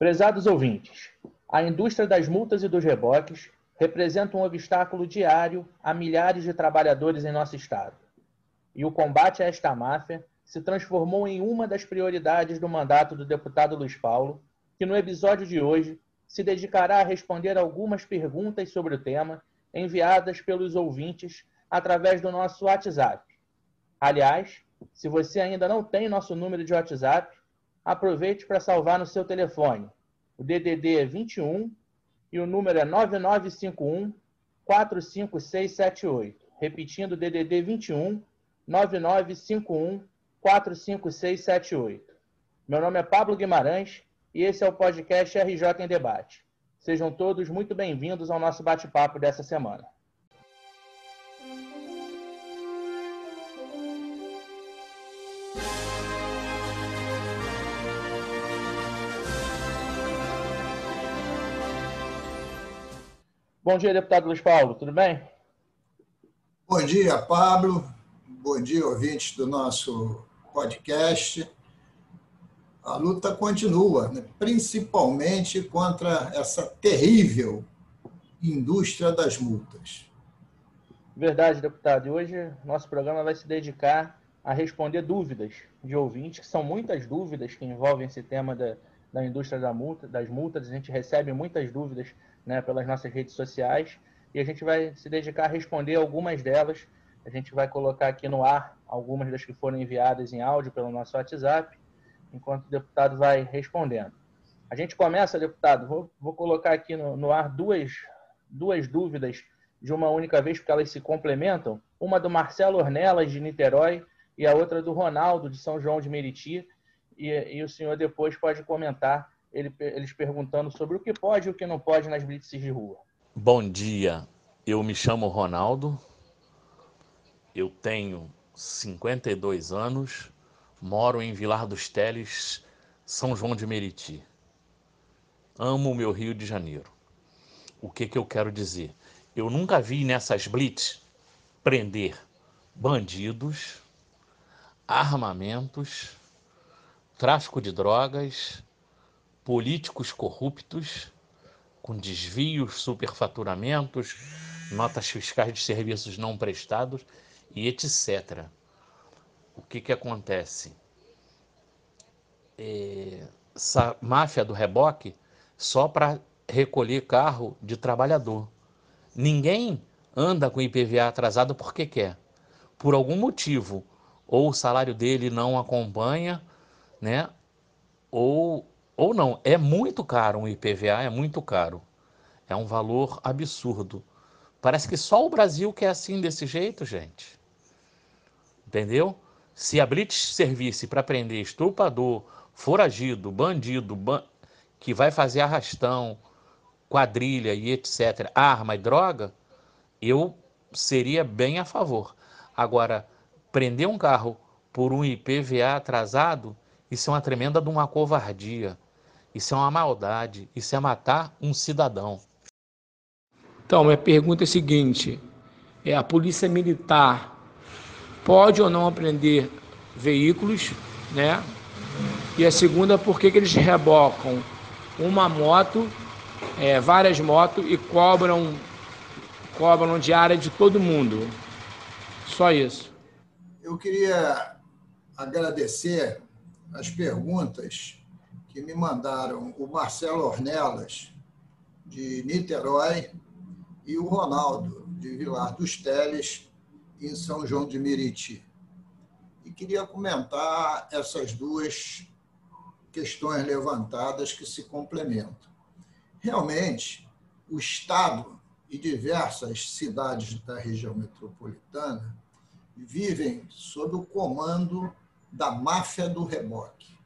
Prezados ouvintes, a indústria das multas e dos reboques representa um obstáculo diário a milhares de trabalhadores em nosso estado. E o combate a esta máfia se transformou em uma das prioridades do mandato do deputado Luiz Paulo, que no episódio de hoje se dedicará a responder algumas perguntas sobre o tema enviadas pelos ouvintes através do nosso WhatsApp. Aliás, se você ainda não tem nosso número de WhatsApp, aproveite para salvar no seu telefone. O DDD é 21 e o número é 9951 45678. Repetindo, DDD 21 9951 45678. Meu nome é Pablo Guimarães e esse é o podcast RJ em Debate. Sejam todos muito bem-vindos ao nosso bate-papo dessa semana. Bom dia, deputado Luiz Paulo, tudo bem? Bom dia, Pablo. Bom dia, ouvintes do nosso podcast. A luta continua, né? principalmente contra essa terrível indústria das multas. Verdade, deputado. E hoje nosso programa vai se dedicar a responder dúvidas de ouvintes, que são muitas dúvidas que envolvem esse tema da, da indústria da multa, das multas. A gente recebe muitas dúvidas né, pelas nossas redes sociais e a gente vai se dedicar a responder algumas delas. A gente vai colocar aqui no ar algumas das que foram enviadas em áudio pelo nosso WhatsApp, enquanto o deputado vai respondendo. A gente começa, deputado, vou, vou colocar aqui no, no ar duas, duas dúvidas de uma única vez, porque elas se complementam. Uma do Marcelo Ornelas, de Niterói, e a outra do Ronaldo, de São João de Meriti. E, e o senhor depois pode comentar ele, eles perguntando sobre o que pode e o que não pode nas blitzes de rua. Bom dia, eu me chamo Ronaldo, eu tenho 52 anos, moro em Vilar dos Teles, São João de Meriti. Amo o meu Rio de Janeiro. O que, que eu quero dizer? Eu nunca vi nessas blitz prender bandidos, armamentos, tráfico de drogas, políticos corruptos, com desvios, superfaturamentos, notas fiscais de serviços não prestados e etc. O que, que acontece? É, essa máfia do reboque só para recolher carro de trabalhador. Ninguém anda com IPVA atrasado porque quer. Por algum motivo, ou o salário dele não acompanha, né? Ou ou não, é muito caro um IPVA, é muito caro. É um valor absurdo. Parece que só o Brasil que é assim desse jeito, gente. Entendeu? Se a Blitz servisse para prender estrupador, foragido, bandido, ban... que vai fazer arrastão, quadrilha e etc., arma e droga, eu seria bem a favor. Agora, prender um carro por um IPVA atrasado, isso é uma tremenda de uma covardia. Isso é uma maldade, isso é matar um cidadão. Então, minha pergunta é a seguinte: é a polícia militar pode ou não apreender veículos, né? E a segunda, por que, que eles rebocam uma moto, é, várias motos e cobram cobram diária de todo mundo? Só isso. Eu queria agradecer as perguntas que me mandaram o Marcelo Ornelas, de Niterói, e o Ronaldo, de Vilar dos Teles, em São João de Meriti. E queria comentar essas duas questões levantadas que se complementam. Realmente, o Estado e diversas cidades da região metropolitana vivem sob o comando da máfia do reboque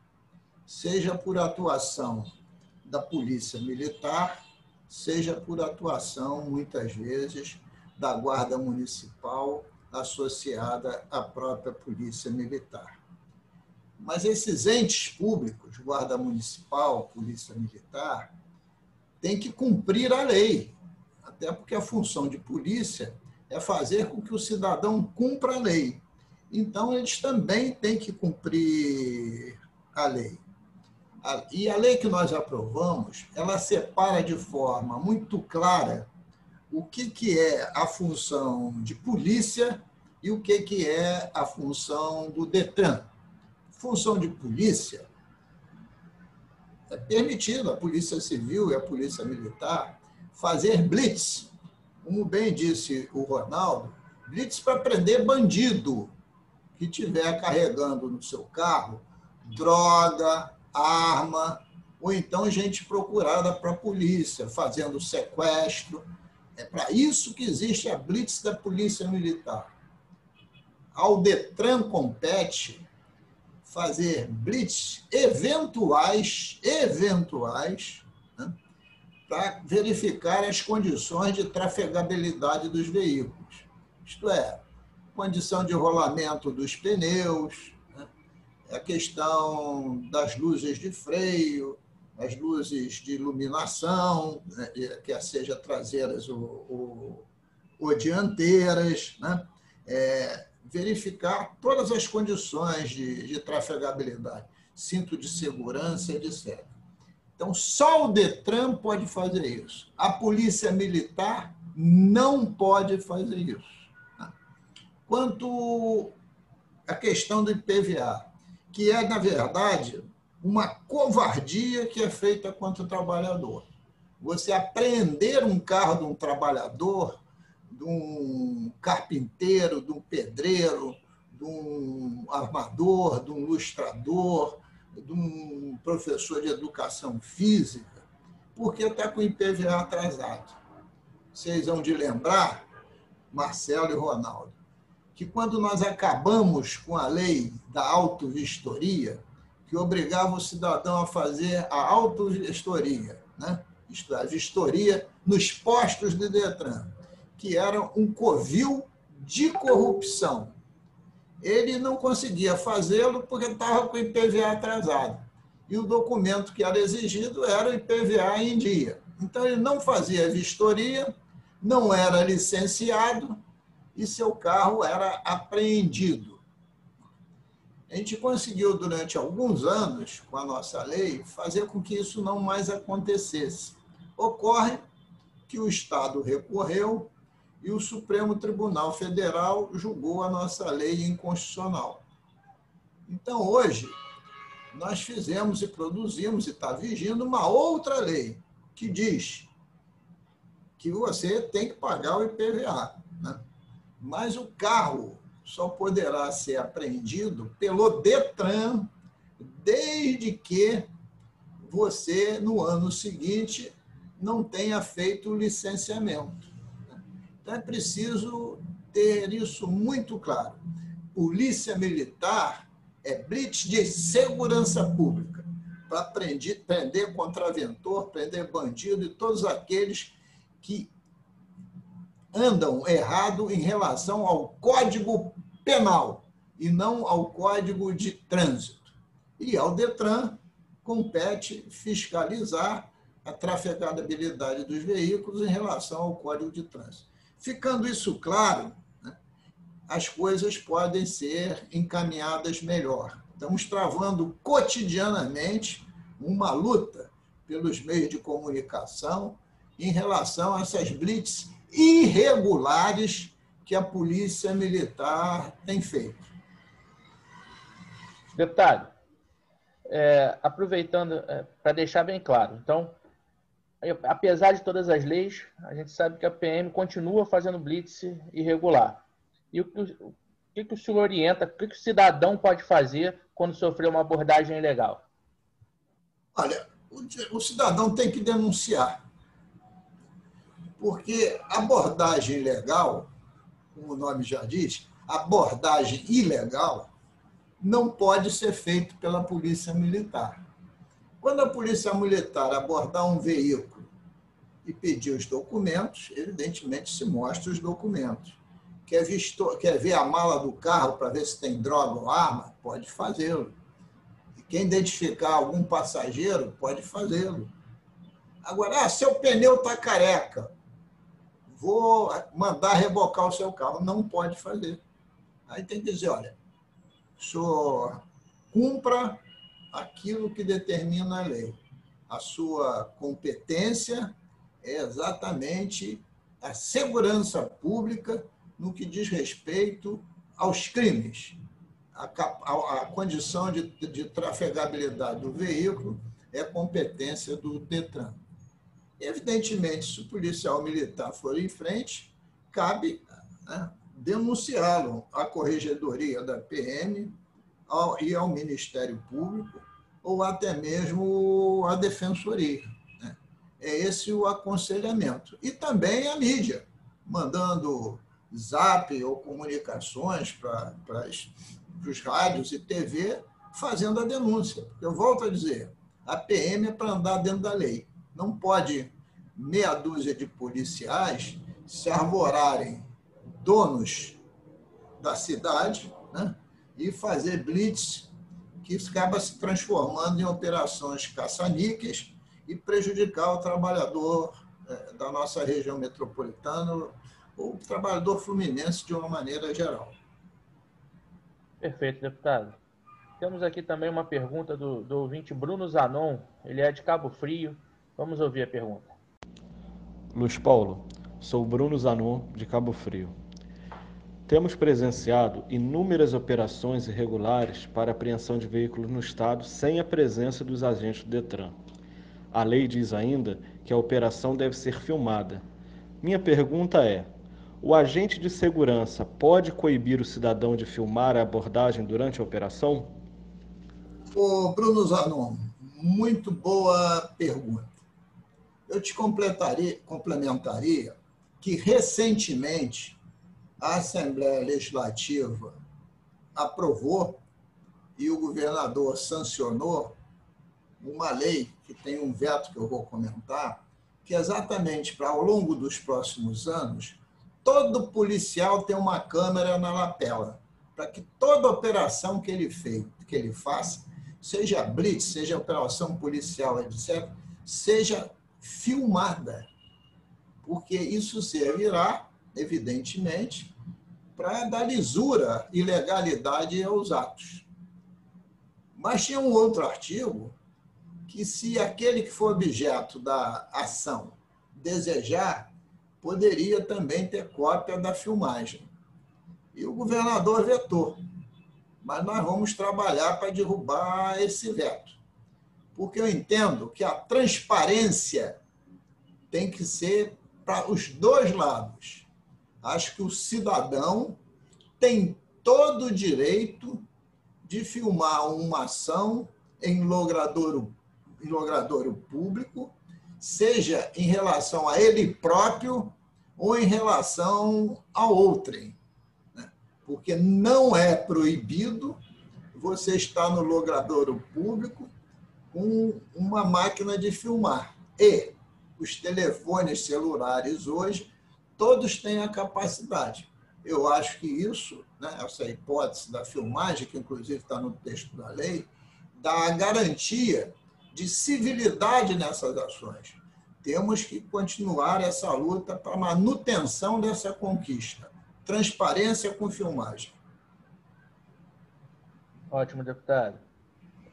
seja por atuação da polícia militar, seja por atuação, muitas vezes, da Guarda Municipal associada à própria Polícia Militar. Mas esses entes públicos, Guarda Municipal, Polícia Militar, têm que cumprir a lei, até porque a função de polícia é fazer com que o cidadão cumpra a lei. Então, eles também têm que cumprir a lei. E a lei que nós aprovamos, ela separa de forma muito clara o que, que é a função de polícia e o que, que é a função do DETRAN. Função de polícia é permitido a Polícia Civil e a Polícia Militar fazer blitz, como bem disse o Ronaldo, blitz para prender bandido que estiver carregando no seu carro droga, arma, ou então gente procurada para a polícia, fazendo sequestro. É para isso que existe a blitz da Polícia Militar. Ao Detran compete fazer blitz eventuais, eventuais, né, para verificar as condições de trafegabilidade dos veículos. Isto é, condição de rolamento dos pneus, a questão das luzes de freio, as luzes de iluminação, né, quer seja traseiras ou, ou, ou dianteiras, né? É, verificar todas as condições de, de trafegabilidade, cinto de segurança, etc. Então, só o Detran pode fazer isso. A Polícia Militar não pode fazer isso. Né? Quanto à questão do IPVA, que é, na verdade, uma covardia que é feita contra o trabalhador. Você apreender um carro de um trabalhador, de um carpinteiro, de um pedreiro, de um armador, de um lustrador, de um professor de educação física, porque está com o IPVA atrasado. Vocês vão de lembrar, Marcelo e Ronaldo, que quando nós acabamos com a lei da autovistoria, que obrigava o cidadão a fazer a autovistoria, né? isto é, a vistoria nos postos de Detran, que era um covil de corrupção. Ele não conseguia fazê-lo porque estava com o IPVA atrasado. E o documento que era exigido era o IPVA em dia. Então, ele não fazia vistoria, não era licenciado e seu carro era apreendido a gente conseguiu, durante alguns anos, com a nossa lei, fazer com que isso não mais acontecesse. Ocorre que o Estado recorreu e o Supremo Tribunal Federal julgou a nossa lei inconstitucional. Então, hoje, nós fizemos e produzimos, e está vigindo, uma outra lei que diz que você tem que pagar o IPVA. Né? Mas o carro só poderá ser apreendido pelo Detran, desde que você, no ano seguinte, não tenha feito o licenciamento. Então, é preciso ter isso muito claro. Polícia Militar é blitz de segurança pública, para prender, prender contraventor, prender bandido e todos aqueles que andam errado em relação ao Código Penal e não ao Código de Trânsito. E ao Detran compete fiscalizar a trafegabilidade dos veículos em relação ao Código de Trânsito. Ficando isso claro, né, as coisas podem ser encaminhadas melhor. Estamos travando cotidianamente uma luta pelos meios de comunicação em relação a essas blitz irregulares que a Polícia Militar tem feito. Deputado, é, aproveitando, é, para deixar bem claro, então, apesar de todas as leis, a gente sabe que a PM continua fazendo blitz irregular. E o, o, que, que o senhor orienta, o que, que o cidadão pode fazer quando sofrer uma abordagem ilegal? Olha, o, o cidadão tem que denunciar porque abordagem ilegal, como o nome já diz, abordagem ilegal não pode ser feito pela polícia militar. Quando a polícia militar abordar um veículo e pedir os documentos, evidentemente se mostra os documentos. Quer, visto, quer ver a mala do carro para ver se tem droga ou arma? Pode fazê-lo. Quer identificar algum passageiro? Pode fazê-lo. Agora, ah, seu pneu está careca vou mandar rebocar o seu carro. Não pode fazer. Aí tem que dizer, olha, senhor cumpra aquilo que determina a lei. A sua competência é exatamente a segurança pública no que diz respeito aos crimes. A, condição de trafegabilidade do veículo é competência do Detran. Evidentemente, se o policial militar for em frente, cabe né, denunciá-lo à corregedoria da PM ao, e ao Ministério Público, ou até mesmo à Defensoria. Né? É esse o aconselhamento. E também a mídia, mandando zap ou comunicações para os rádios e TV, fazendo a denúncia. Eu volto a dizer, a PM é para andar dentro da lei. Não pode meia dúzia de policiais se arvorarem donos da cidade né, e fazer blitz que acaba se transformando em operações caça-níqueis e prejudicar o trabalhador é, da nossa região metropolitana ou o trabalhador fluminense de uma maneira geral. Perfeito, deputado. Temos aqui também uma pergunta do, do ouvinte Bruno Zanon, ele é de Cabo Frio. Vamos ouvir a pergunta. Luiz Paulo, sou Bruno Zanon, de Cabo Frio. Temos presenciado inúmeras operações irregulares para apreensão de veículos no Estado sem a presença dos agentes do Detran. A lei diz ainda que a operação deve ser filmada. Minha pergunta é: o agente de segurança pode coibir o cidadão de filmar a abordagem durante a operação? Ô, Bruno Zanon, muito boa pergunta. Eu te complementaria que recentemente a Assembleia Legislativa aprovou e o governador sancionou uma lei que tem um veto que eu vou comentar, que é exatamente para ao longo dos próximos anos, todo policial tem uma câmera na lapela, para que toda operação que ele fez, que ele faça, seja blitz, seja operação policial, etc., seja filmada, porque isso servirá, evidentemente, para dar lisura e legalidade aos atos. Mas tinha um outro artigo que, se aquele que for objeto da ação desejar, poderia também ter cópia da filmagem. E o governador vetou. Mas nós vamos trabalhar para derrubar esse veto. Porque eu entendo que a transparência tem que ser para os dois lados Acho que o cidadão tem todo o direito de filmar uma ação em logradouro, em logradouro público, seja em relação a ele próprio ou em relação a outrem. Né? Porque não é proibido você estar no logradouro público com uma máquina de filmar. E os telefones celulares hoje todos têm a capacidade. Eu acho que isso, né, essa hipótese da filmagem, que inclusive está no texto da lei, dá a garantia de civilidade nessas ações. Temos que continuar essa luta para a manutenção dessa conquista. Transparência com filmagem. Ótimo, deputado.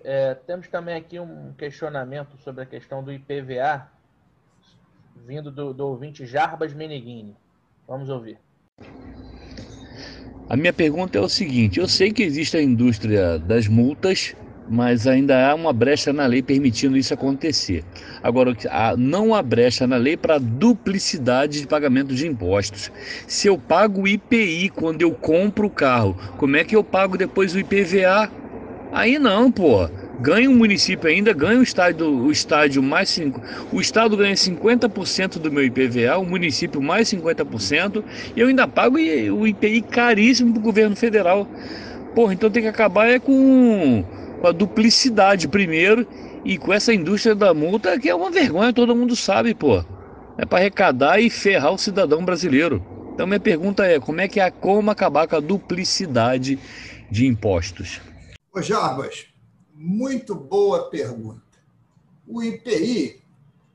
É, temos também aqui um questionamento sobre a questão do IPVA, vindo do, do ouvinte Jarbas Meneghini. Vamos ouvir. A minha pergunta é o seguinte: eu sei que existe a indústria das multas, mas ainda há uma brecha na lei permitindo isso acontecer. Agora, não há brecha na lei para duplicidade de pagamento de impostos. Se eu pago o IPI quando eu compro o carro, como é que eu pago depois o IPVA? Aí não, pô ganha o município ainda, ganha o estádio, o estádio mais cinco, o estado ganha 50% do meu IPVA, o município mais 50%, e eu ainda pago o IPI caríssimo para o governo federal. Porra, então tem que acabar é com, com a duplicidade primeiro e com essa indústria da multa que é uma vergonha, todo mundo sabe, pô. É para arrecadar e ferrar o cidadão brasileiro. Então minha pergunta é, como é que é como acabar com a duplicidade de impostos? Ô Jarbas, muito boa pergunta. O IPI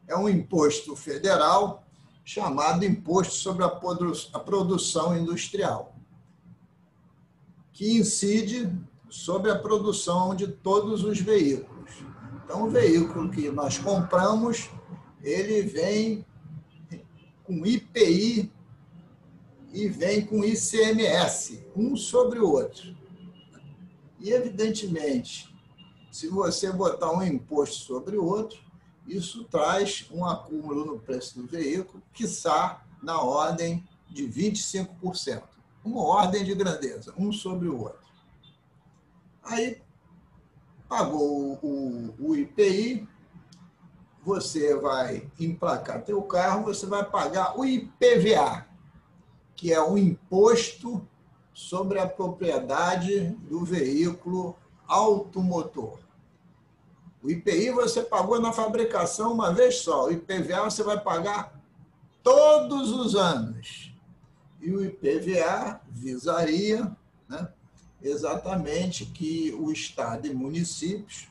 é um imposto federal chamado Imposto sobre a Produção Industrial, que incide sobre a produção de todos os veículos. Então, o veículo que nós compramos, ele vem com IPI e vem com ICMS, um sobre o outro. E, evidentemente, se você botar um imposto sobre o outro, isso traz um acúmulo no preço do veículo, que está na ordem de 25%. Uma ordem de grandeza, um sobre o outro. Aí, pagou o, o IPI, você vai emplacar teu carro, você vai pagar o IPVA, que é o imposto sobre a propriedade do veículo automotor. O IPI você pagou na fabricação uma vez só, o IPVA você vai pagar todos os anos. E o IPVA visaria né, exatamente que o Estado e municípios,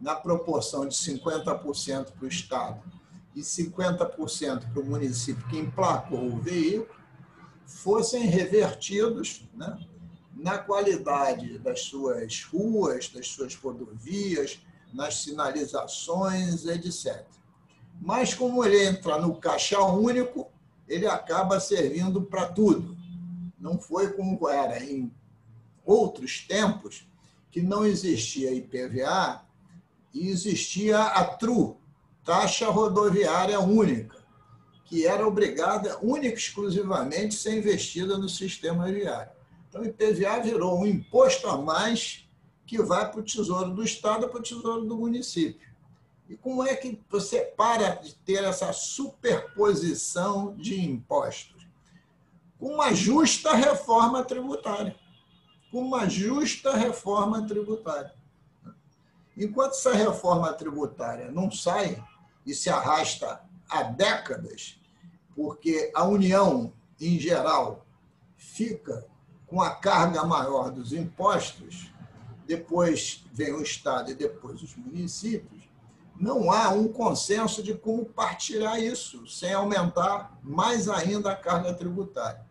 na proporção de 50% para o Estado e 50% para o município que emplacou o veículo, fossem revertidos né, na qualidade das suas ruas, das suas rodovias, nas sinalizações, etc. Mas, como ele entra no caixa único, ele acaba servindo para tudo. Não foi como era em outros tempos, que não existia IPVA e existia a TRU, Taxa Rodoviária Única, que era obrigada única e exclusivamente a ser investida no sistema viário. Então, o IPVA virou um imposto a mais que vai para o Tesouro do Estado, para o Tesouro do município. E como é que você para de ter essa superposição de impostos? Com uma justa reforma tributária com uma justa reforma tributária. Enquanto essa reforma tributária não sai e se arrasta há décadas, porque a União, em geral, fica com a carga maior dos impostos, depois vem o Estado e depois os municípios, não há um consenso de como partilhar isso, sem aumentar mais ainda a carga tributária.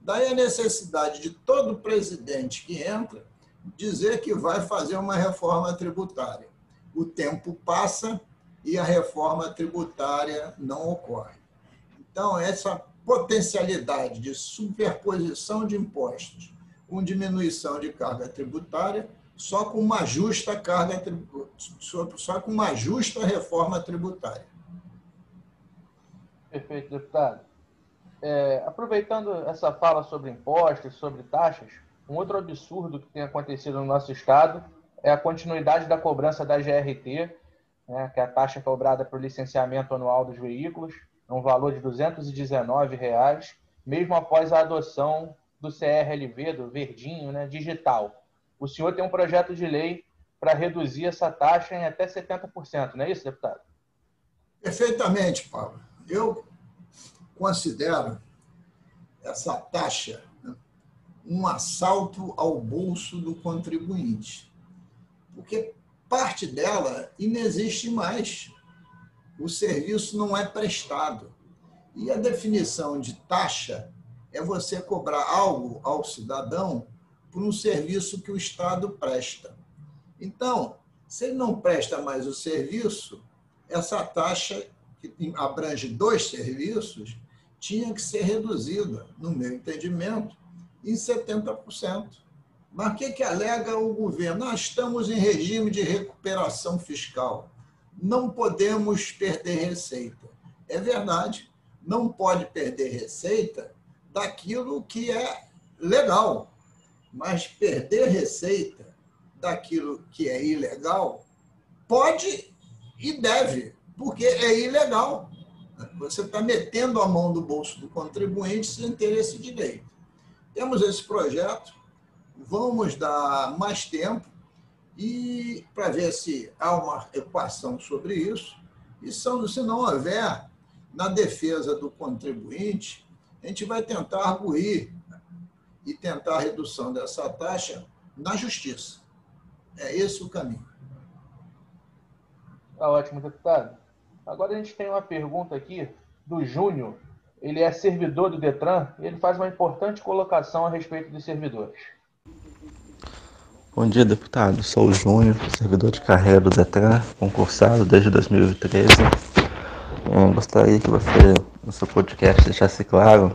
Daí a necessidade de todo presidente que entra dizer que vai fazer uma reforma tributária. O tempo passa e a reforma tributária não ocorre. Então, essa potencialidade de superposição de impostos com diminuição de carga tributária, só com uma justa carga só com uma justa reforma tributária. Perfeito, deputado. É, aproveitando essa fala sobre impostos, sobre taxas, um outro absurdo que tem acontecido no nosso estado é a continuidade da cobrança da GRT, né, que é a taxa cobrada por licenciamento anual dos veículos, um valor de 219 reais, mesmo após a adoção do CRLV, do verdinho, né, digital. O senhor tem um projeto de lei para reduzir essa taxa em até 70%, não é isso, deputado? Perfeitamente, Paulo. Eu considero essa taxa né, um assalto ao bolso do contribuinte, porque parte dela inexiste mais. O serviço não é prestado. E a definição de taxa é você cobrar algo ao cidadão por um serviço que o Estado presta. Então, se ele não presta mais o serviço, essa taxa, que abrange dois serviços, tinha que ser reduzida, no meu entendimento, em 70%. Mas o que, que alega o governo? Nós estamos em regime de recuperação fiscal. Não podemos perder receita. É verdade, não pode perder receita daquilo que é legal, mas perder receita daquilo que é ilegal pode e deve, porque é ilegal. Você está metendo a mão no bolso do contribuinte sem ter esse direito. Temos esse projeto, vamos dar mais tempo e para ver se há uma equação sobre isso. E se não houver, na defesa do contribuinte, a gente vai tentar arguir e tentar a redução dessa taxa na justiça. É esse o caminho. Está ótimo, deputado. Agora a gente tem uma pergunta aqui do Júnior. Ele é servidor do Detran e ele faz uma importante colocação a respeito dos servidores. Bom dia, deputado. Sou o Júnior, servidor de carreira do DETRAN, concursado desde 2013. Eu gostaria que você, no seu podcast, deixasse claro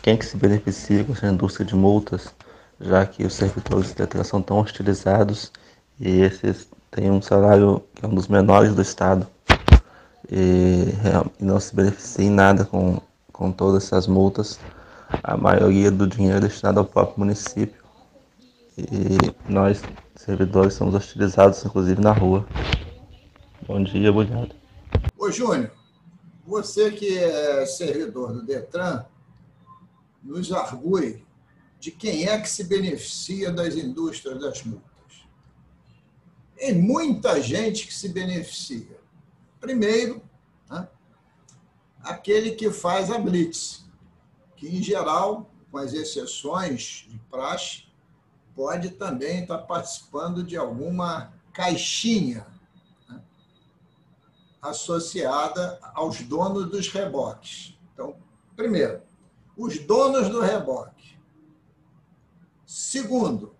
quem que se beneficia com essa indústria de multas, já que os servidores do DETRAN são tão hostilizados e esses têm um salário que é um dos menores do Estado e, não se beneficia em nada com, com todas essas multas. A maioria do dinheiro é destinado ao próprio município e nós, servidores, somos hostilizados, inclusive na rua. Bom dia, obrigado. Ô, Júnior, você que é servidor do Detran, nos argue de quem é que se beneficia das indústrias das multas. Tem muita gente que se beneficia. Primeiro, né, aquele que faz a blitz, que, em geral, com as exceções de praxe, pode também estar participando de alguma caixinha né, associada aos donos dos reboques. Então, primeiro, os donos do reboque. Segundo,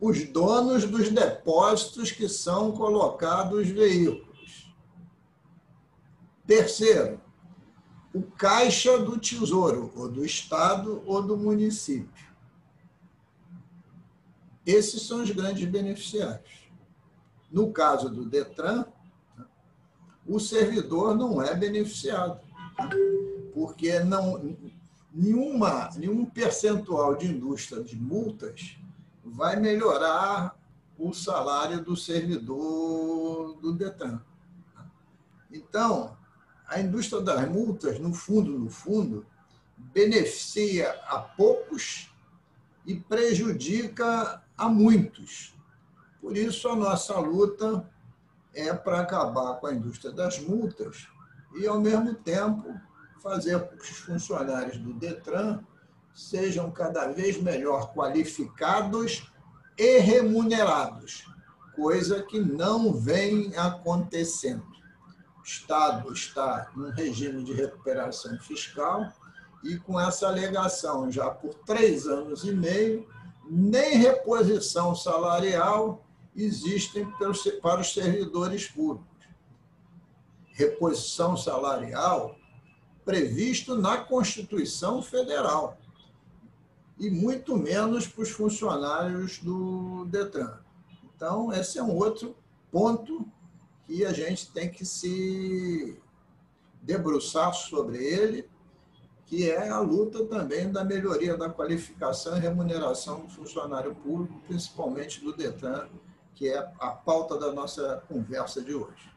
os donos dos depósitos que são colocados veículos. Terceiro, o caixa do tesouro, ou do Estado ou do município. Esses são os grandes beneficiários. No caso do Detran, o servidor não é beneficiado, porque não, nenhuma, nenhum percentual de indústria de multas vai melhorar o salário do servidor do Detran. Então, a indústria das multas, no fundo, no fundo, beneficia a poucos e prejudica a muitos. Por isso, a nossa luta é para acabar com a indústria das multas e, ao mesmo tempo, fazer com que os funcionários do Detran sejam cada vez melhor qualificados e remunerados, coisa que não vem acontecendo. O Estado está num regime de recuperação fiscal e, com essa alegação já por três anos e meio, nem reposição salarial existem para os servidores públicos. Reposição salarial previsto na Constituição Federal e muito menos para os funcionários do Detran. Então, esse é um outro ponto que a gente tem que se debruçar sobre ele que é a luta também da melhoria da qualificação e remuneração do funcionário público, principalmente do DETRAN, que é a pauta da nossa conversa de hoje.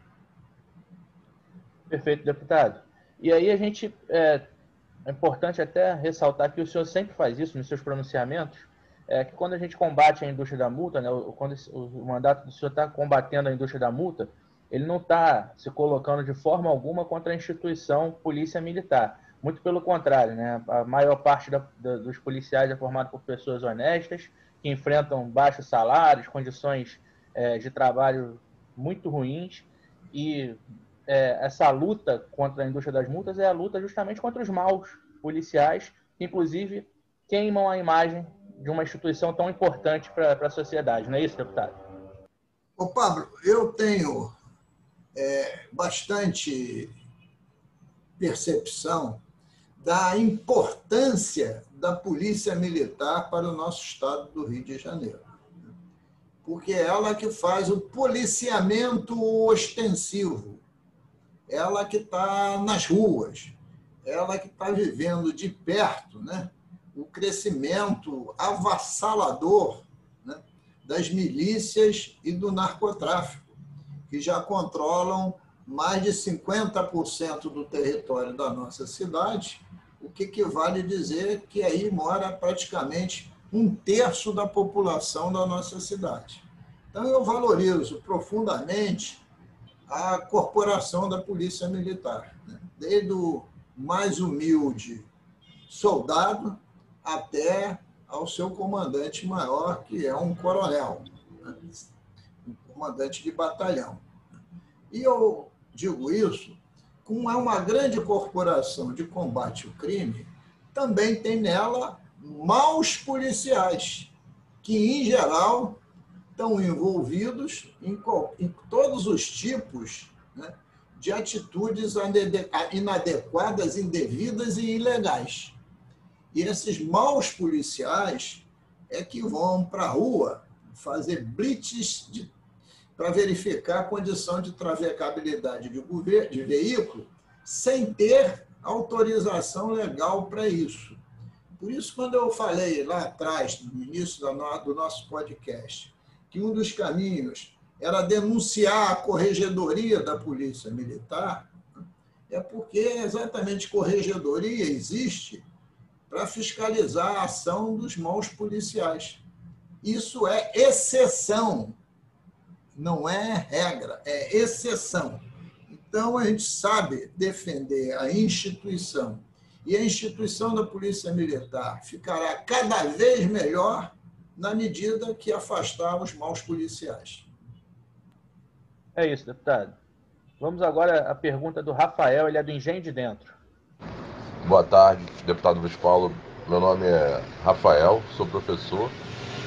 Perfeito, deputado. E aí a gente é, é importante até ressaltar que o senhor sempre faz isso nos seus pronunciamentos, é que quando a gente combate a indústria da multa, né, quando o mandato do senhor está combatendo a indústria da multa, ele não está se colocando de forma alguma contra a instituição polícia militar muito pelo contrário, né? A maior parte da, da, dos policiais é formada por pessoas honestas, que enfrentam baixos salários, condições é, de trabalho muito ruins. E é, essa luta contra a indústria das multas é a luta justamente contra os maus policiais, que inclusive queimam a imagem de uma instituição tão importante para a sociedade. Não é isso, deputado? Ô, Pablo, eu tenho é, bastante percepção da importância da Polícia Militar para o nosso estado do Rio de Janeiro. Porque é ela que faz o policiamento ostensivo, ela que está nas ruas, ela que está vivendo de perto né, o crescimento avassalador né, das milícias e do narcotráfico, que já controlam mais de 50% do território da nossa cidade o que, que vale dizer que aí mora praticamente um terço da população da nossa cidade. Então, eu valorizo profundamente a corporação da Polícia Militar, né? desde o mais humilde soldado até ao seu comandante maior, que é um coronel, né? um comandante de batalhão. E eu digo isso como é uma grande corporação de combate ao crime, também tem nela maus policiais, que, em geral, estão envolvidos em, em todos os tipos né, de atitudes inadequadas, indevidas e ilegais. E esses maus policiais é que vão para a rua fazer blitz para verificar a condição de travecabilidade de, de veículo sem ter autorização legal para isso. Por isso, quando eu falei lá atrás, no início do nosso podcast, que um dos caminhos era denunciar a corregedoria da Polícia Militar, é porque exatamente corregedoria existe para fiscalizar a ação dos maus policiais. Isso é exceção, não é regra, é exceção. Então, a gente sabe defender a instituição e a instituição da Polícia Militar ficará cada vez melhor na medida que afastar os maus policiais. É isso, deputado. Vamos agora à pergunta do Rafael, ele é do Engenho de Dentro. Boa tarde, deputado Luiz Paulo. Meu nome é Rafael, sou professor,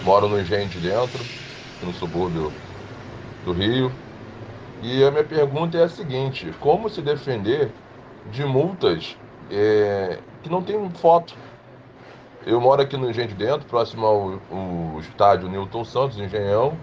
moro no Engenho de Dentro, no subúrbio do Rio. E a minha pergunta é a seguinte: como se defender de multas é, que não tem foto? Eu moro aqui no Engenho de Dentro, próximo ao, ao estádio Newton Santos, Engenhão,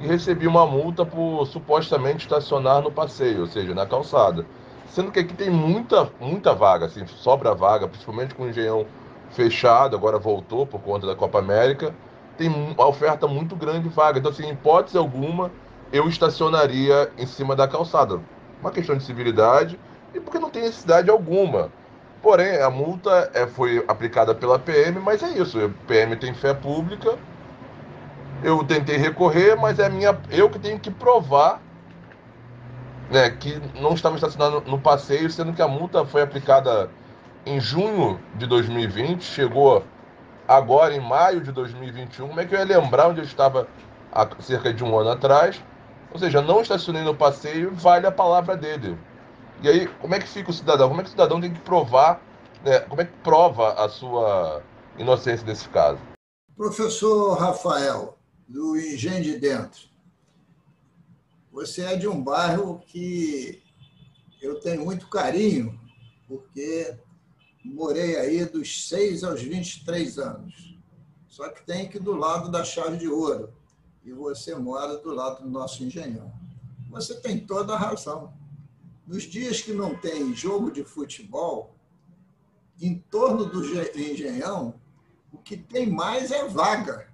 e recebi uma multa por supostamente estacionar no passeio, ou seja, na calçada. Sendo que aqui tem muita, muita vaga, assim, sobra vaga, principalmente com o engenhão fechado, agora voltou por conta da Copa América. Tem uma oferta muito grande de vaga. Então, assim, em hipótese alguma, eu estacionaria em cima da calçada. Uma questão de civilidade e porque não tem necessidade alguma. Porém, a multa é, foi aplicada pela PM, mas é isso. A PM tem fé pública eu tentei recorrer, mas é minha, eu que tenho que provar né, que não estava estacionado no passeio, sendo que a multa foi aplicada em junho de 2020, chegou agora em maio de 2021. Como é que eu ia lembrar onde eu estava há cerca de um ano atrás? Ou seja, não estacionei no passeio, vale a palavra dele. E aí, como é que fica o cidadão? Como é que o cidadão tem que provar, né, como é que prova a sua inocência nesse caso? Professor Rafael, do Engenho de Dentro. Você é de um bairro que eu tenho muito carinho, porque morei aí dos 6 aos 23 anos. Só que tem que do lado da chave de ouro. E você mora do lado do nosso engenhão. Você tem toda a razão. Nos dias que não tem jogo de futebol, em torno do engenhão, o que tem mais é vaga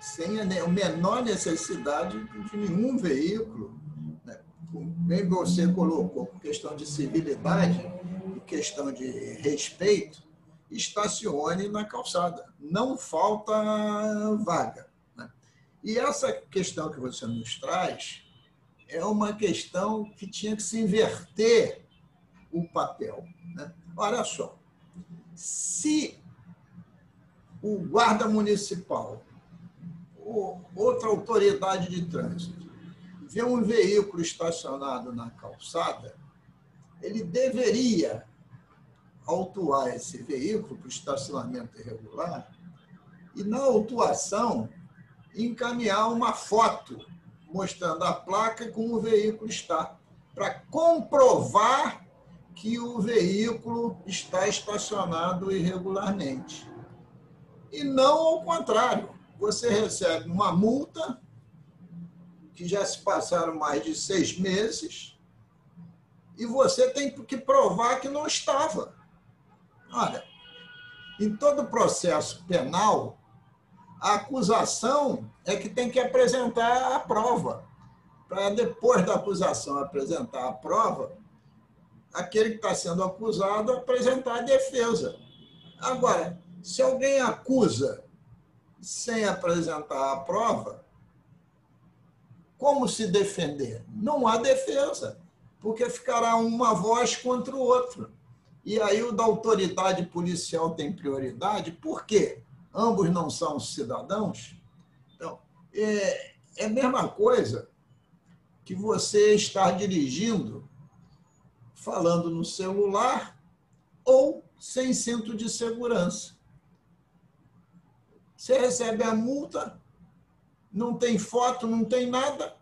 sem a menor necessidade de nenhum veículo, né? bem você colocou, por questão de civilidade, por questão de respeito, estacione na calçada. Não falta vaga. E essa questão que você nos traz é uma questão que tinha que se inverter o papel. Né? Olha só, se o guarda municipal outra autoridade de trânsito vê um veículo estacionado na calçada, ele deveria autuar esse veículo para o estacionamento irregular e, na autuação, encaminhar uma foto mostrando a placa como o veículo está, para comprovar que o veículo está estacionado irregularmente. E não ao contrário você recebe uma multa, que já se passaram mais de seis meses, e você tem que provar que não estava. Olha, em todo processo penal, a acusação é que tem que apresentar a prova. Para depois da acusação apresentar a prova, aquele que está sendo acusado apresentar a defesa. Agora, se alguém acusa sem apresentar a prova, como se defender? Não há defesa, porque ficará uma voz contra o outro. E aí o da autoridade policial tem prioridade, por quê? Ambos não são cidadãos. Então, é, é a mesma coisa que você estar dirigindo, falando no celular ou sem cinto de segurança. Você recebe a multa, não tem foto, não tem nada.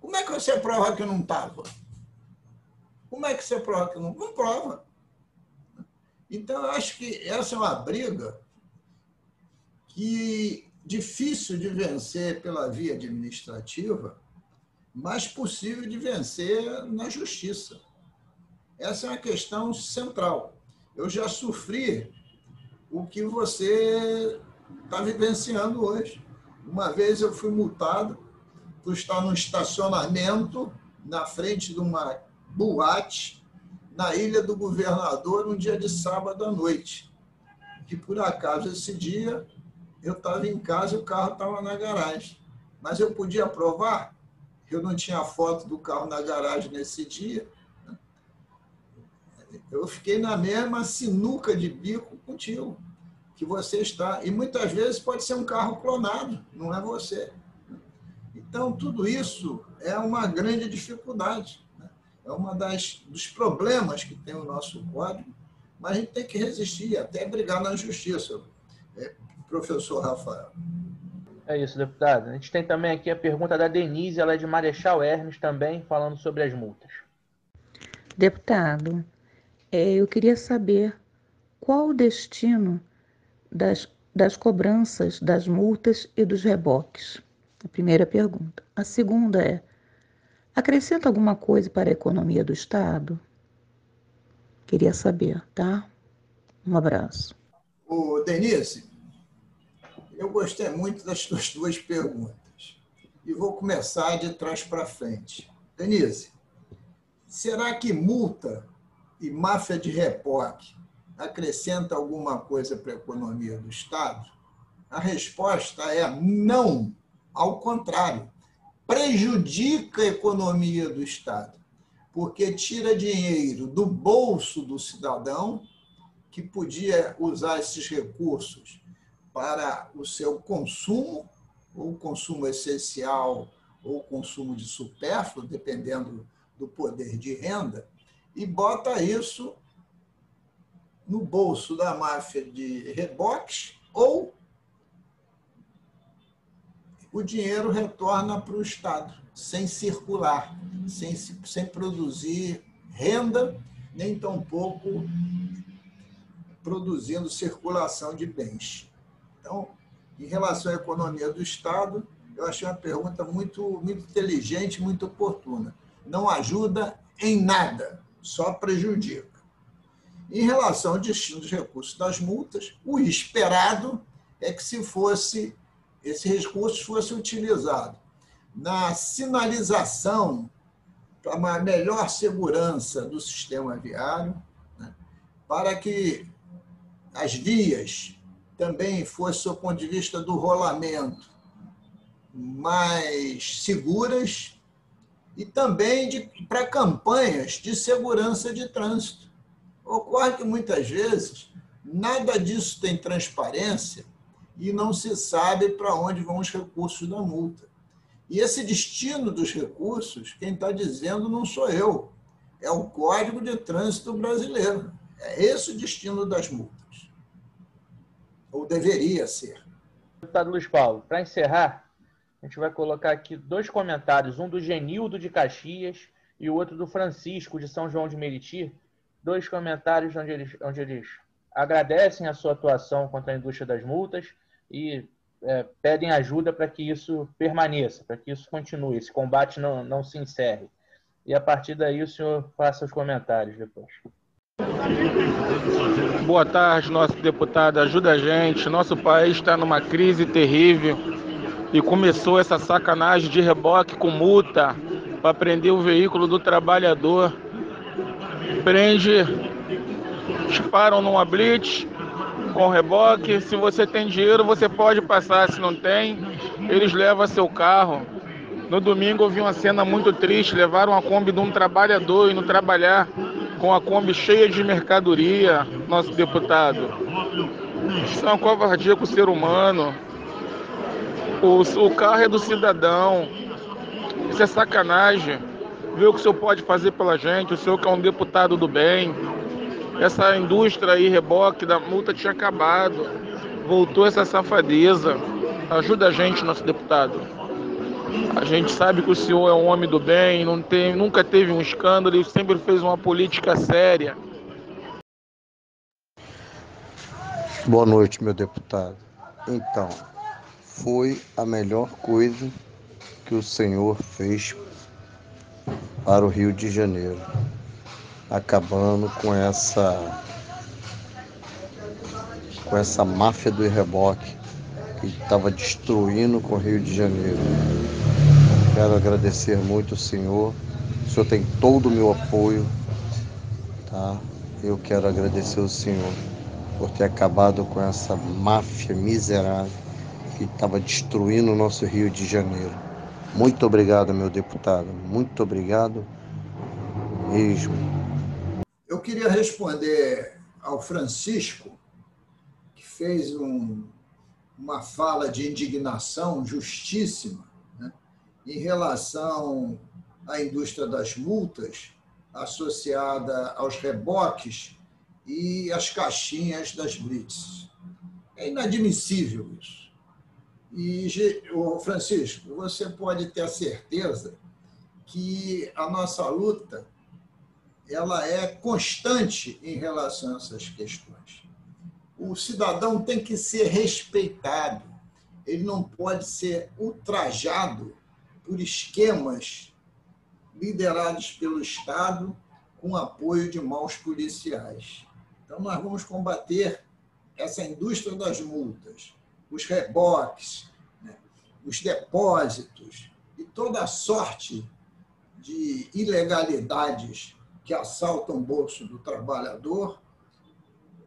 Como é que você prova que não estava? Como é que você prova que não? Não prova. Então, eu acho que essa é uma briga que difícil de vencer pela via administrativa, mas possível de vencer na justiça. Essa é uma questão central. Eu já sofri o que você está vivenciando hoje. Uma vez eu fui multado por estar no estacionamento na frente de uma boate na Ilha do Governador, um dia de sábado à noite. Que por acaso esse dia eu estava em casa e o carro estava na garagem. Mas eu podia provar? Eu não tinha foto do carro na garagem nesse dia. Eu fiquei na mesma sinuca de bico contigo que você está. E muitas vezes pode ser um carro clonado, não é você. Então, tudo isso é uma grande dificuldade. Né? É das dos problemas que tem o nosso código, mas a gente tem que resistir, até brigar na justiça, é, professor Rafael. É isso, deputado. A gente tem também aqui a pergunta da Denise, ela é de Marechal Hermes também, falando sobre as multas. Deputado, é, eu queria saber qual o destino das, das cobranças das multas e dos reboques? A primeira pergunta. A segunda é: acrescenta alguma coisa para a economia do Estado? Queria saber, tá? Um abraço. Ô, Denise, eu gostei muito das suas duas perguntas. E vou começar de trás para frente. Denise, será que multa e máfia de reboque acrescenta alguma coisa para a economia do Estado? A resposta é não, ao contrário, prejudica a economia do Estado, porque tira dinheiro do bolso do cidadão que podia usar esses recursos para o seu consumo, ou consumo essencial, ou consumo de supérfluo, dependendo do poder de renda, e bota isso no bolso da máfia de reboques ou o dinheiro retorna para o Estado, sem circular, sem, sem produzir renda, nem tampouco produzindo circulação de bens. Então, em relação à economia do Estado, eu achei uma pergunta muito, muito inteligente, muito oportuna. Não ajuda em nada, só prejudica. Em relação ao destino dos recursos das multas, o esperado é que se fosse esse recurso fosse utilizado na sinalização para uma melhor segurança do sistema viário, né? para que as vias também fossem, do ponto de vista do rolamento, mais seguras e também para campanhas de segurança de trânsito. Ocorre que muitas vezes nada disso tem transparência e não se sabe para onde vão os recursos da multa. E esse destino dos recursos, quem está dizendo não sou eu, é o Código de Trânsito Brasileiro. É esse o destino das multas. Ou deveria ser. Deputado Luiz Paulo, para encerrar, a gente vai colocar aqui dois comentários, um do Genildo de Caxias e o outro do Francisco de São João de Meriti, dois comentários onde eles, onde eles agradecem a sua atuação contra a indústria das multas e é, pedem ajuda para que isso permaneça, para que isso continue, esse combate não, não se encerre. E a partir daí o senhor faça os comentários depois. Boa tarde, nosso deputado. Ajuda a gente. Nosso país está numa crise terrível e começou essa sacanagem de reboque com multa para prender o veículo do trabalhador prende, disparam numa blitz com reboque. Se você tem dinheiro, você pode passar. Se não tem, eles levam seu carro. No domingo eu vi uma cena muito triste. Levaram a Kombi de um trabalhador indo trabalhar com a Kombi cheia de mercadoria, nosso deputado. Isso é uma covardia com o ser humano. O, o carro é do cidadão. Isso é sacanagem ver o que o senhor pode fazer pela gente, o senhor que é um deputado do bem. Essa indústria aí, reboque da multa tinha acabado. Voltou essa safadeza. Ajuda a gente, nosso deputado. A gente sabe que o senhor é um homem do bem, não tem, nunca teve um escândalo e sempre fez uma política séria. Boa noite, meu deputado. Então, foi a melhor coisa que o senhor fez para o Rio de Janeiro, acabando com essa com essa máfia do reboque que estava destruindo com o Rio de Janeiro. Quero agradecer muito o senhor. O senhor tem todo o meu apoio, tá? Eu quero agradecer o senhor por ter acabado com essa máfia miserável que estava destruindo o nosso Rio de Janeiro. Muito obrigado, meu deputado. Muito obrigado mesmo. Eu queria responder ao Francisco, que fez um, uma fala de indignação justíssima em relação à indústria das multas associada aos reboques e às caixinhas das blitz. É inadmissível isso. E, Francisco, você pode ter a certeza que a nossa luta ela é constante em relação a essas questões o cidadão tem que ser respeitado, ele não pode ser ultrajado por esquemas liderados pelo Estado com apoio de maus policiais. Então, nós vamos combater essa indústria das multas, os reboques, né, os depósitos e toda a sorte de ilegalidades que assaltam o bolso do trabalhador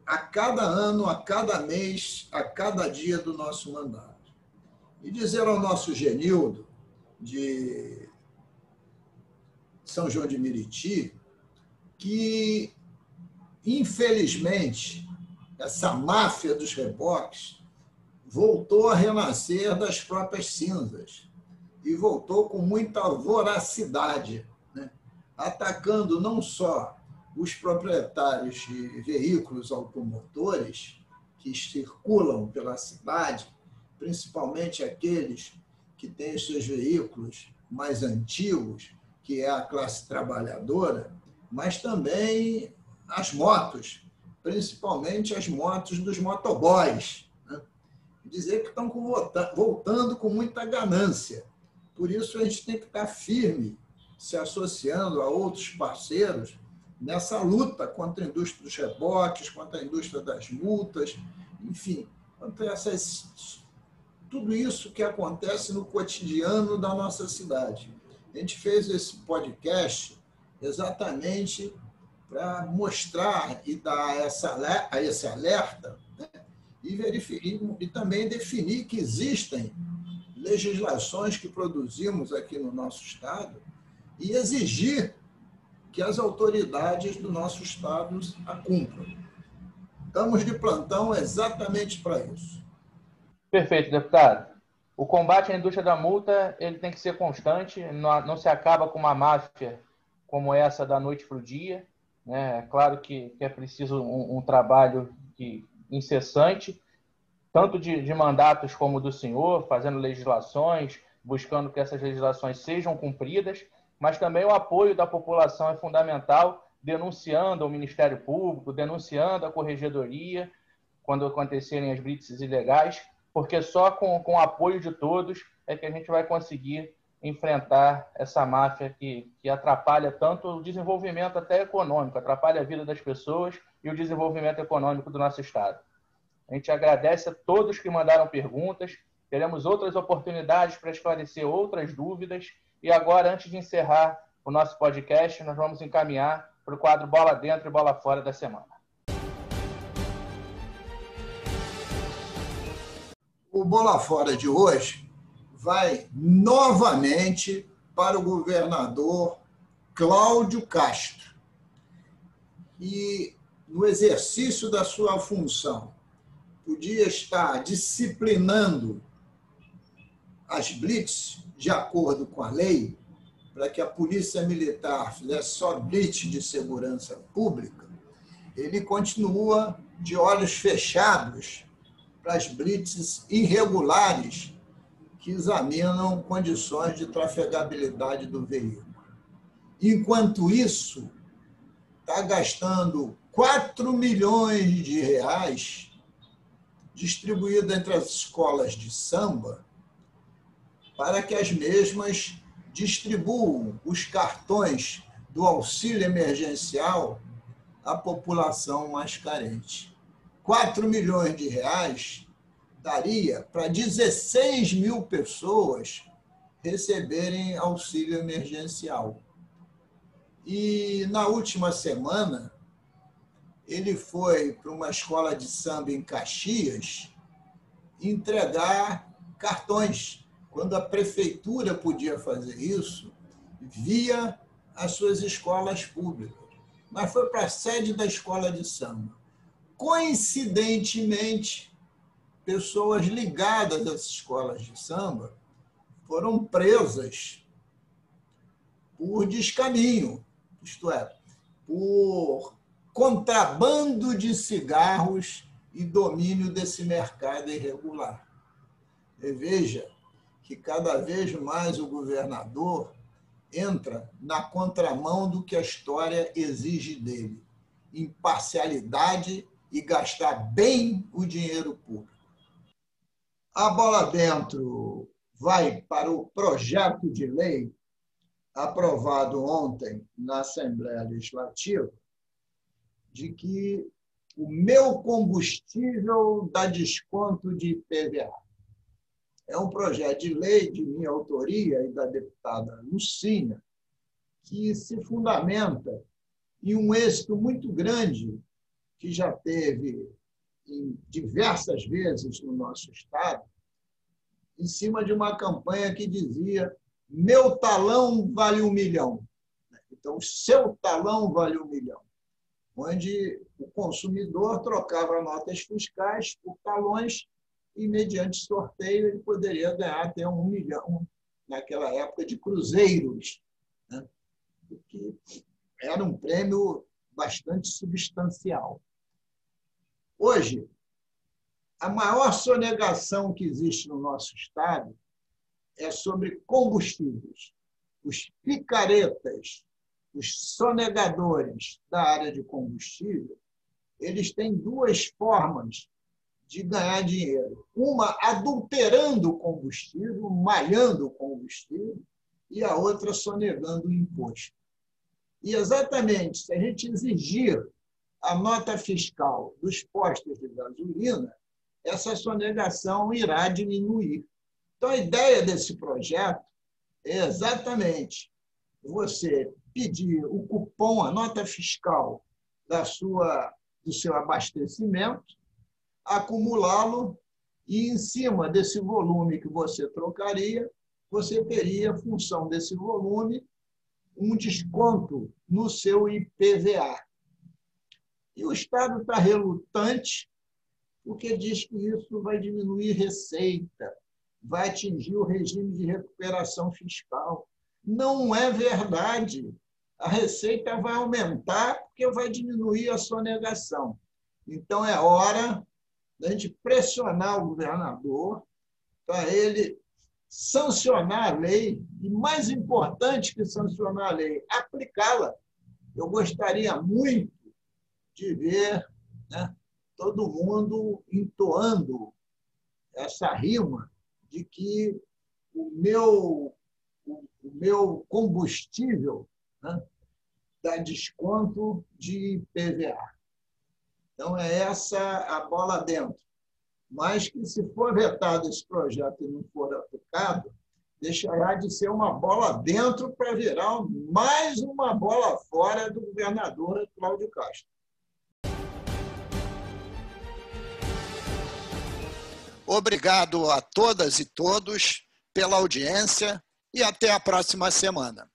a cada ano, a cada mês, a cada dia do nosso mandato. E dizer ao nosso Genildo, de São João de Meriti, que, infelizmente, essa máfia dos reboques voltou a renascer das próprias cinzas e voltou com muita voracidade, né? atacando não só os proprietários de veículos automotores que circulam pela cidade, principalmente aqueles que têm seus veículos mais antigos, que é a classe trabalhadora, mas também as motos, principalmente as motos dos motoboys. Né? Dizer que estão voltando com muita ganância. Por isso, a gente tem que estar firme, se associando a outros parceiros nessa luta contra a indústria dos reboques, contra a indústria das multas, enfim, contra essas, tudo isso que acontece no cotidiano da nossa cidade. A gente fez esse podcast exatamente para mostrar e dar essa, esse alerta né? e, verificar, e também definir que existem legislações que produzimos aqui no nosso Estado e exigir que as autoridades do nosso Estado a cumpram. Estamos de plantão exatamente para isso. Perfeito, deputado. O combate à indústria da multa ele tem que ser constante, não, não se acaba com uma máfia como essa da noite para o dia. Né? É claro que, que é preciso um, um trabalho que, incessante, tanto de, de mandatos como do senhor, fazendo legislações, buscando que essas legislações sejam cumpridas, mas também o apoio da população é fundamental, denunciando ao Ministério Público, denunciando a Corregedoria, quando acontecerem as blitzes ilegais, porque só com, com o apoio de todos é que a gente vai conseguir enfrentar essa máfia que, que atrapalha tanto o desenvolvimento até econômico, atrapalha a vida das pessoas e o desenvolvimento econômico do nosso Estado. A gente agradece a todos que mandaram perguntas, teremos outras oportunidades para esclarecer outras dúvidas e agora, antes de encerrar o nosso podcast, nós vamos encaminhar para o quadro Bola Dentro e Bola Fora da semana. O Bola Fora de hoje vai novamente para o governador Cláudio Castro. E no exercício da sua função, podia estar disciplinando as blitz de acordo com a lei, para que a Polícia Militar fizesse só blitz de segurança pública, ele continua de olhos fechados para as blitzes irregulares que examinam condições de trafegabilidade do veículo. Enquanto isso, está gastando 4 milhões de reais distribuído entre as escolas de samba para que as mesmas distribuam os cartões do auxílio emergencial à população mais carente. 4 milhões de reais daria para 16 mil pessoas receberem auxílio emergencial. E na última semana, ele foi para uma escola de samba em Caxias entregar cartões, quando a prefeitura podia fazer isso via as suas escolas públicas. Mas foi para a sede da escola de samba. Coincidentemente, pessoas ligadas às escolas de samba foram presas por descaminho, isto é, por contrabando de cigarros e domínio desse mercado irregular. E veja que cada vez mais o governador entra na contramão do que a história exige dele: imparcialidade e gastar bem o dinheiro público. A bola dentro vai para o projeto de lei aprovado ontem na Assembleia Legislativa de que o meu combustível dá desconto de IPVA. É um projeto de lei de minha autoria e da deputada Lucínia, que se fundamenta em um êxito muito grande que já teve em diversas vezes no nosso Estado, em cima de uma campanha que dizia: meu talão vale um milhão. Então, seu talão vale um milhão onde o consumidor trocava notas fiscais por talões e, mediante sorteio, ele poderia ganhar até um milhão, naquela época, de cruzeiros, né? porque era um prêmio bastante substancial. Hoje, a maior sonegação que existe no nosso Estado é sobre combustíveis. Os picaretas os sonegadores da área de combustível, eles têm duas formas de ganhar dinheiro. Uma adulterando o combustível, malhando o combustível, e a outra sonegando o imposto. E exatamente, se a gente exigir a nota fiscal dos postos de gasolina, essa sonegação irá diminuir. Então, a ideia desse projeto é exatamente você pedir o cupom, a nota fiscal da sua, do seu abastecimento, acumulá-lo e, em cima desse volume que você trocaria, você teria, função desse volume, um desconto no seu IPVA. E o Estado está relutante, porque diz que isso vai diminuir receita, vai atingir o regime de recuperação fiscal. Não é verdade a receita vai aumentar porque vai diminuir a sonegação. Então, é hora da gente pressionar o governador para ele sancionar a lei, e mais importante que sancionar a lei, aplicá-la. Eu gostaria muito de ver né, todo mundo entoando essa rima de que o meu, o, o meu combustível né, dá desconto de IPVA. Então, é essa a bola dentro. Mas que, se for vetado esse projeto e não for aplicado, deixará de ser uma bola dentro para virar mais uma bola fora do governador Cláudio Castro. Obrigado a todas e todos pela audiência e até a próxima semana.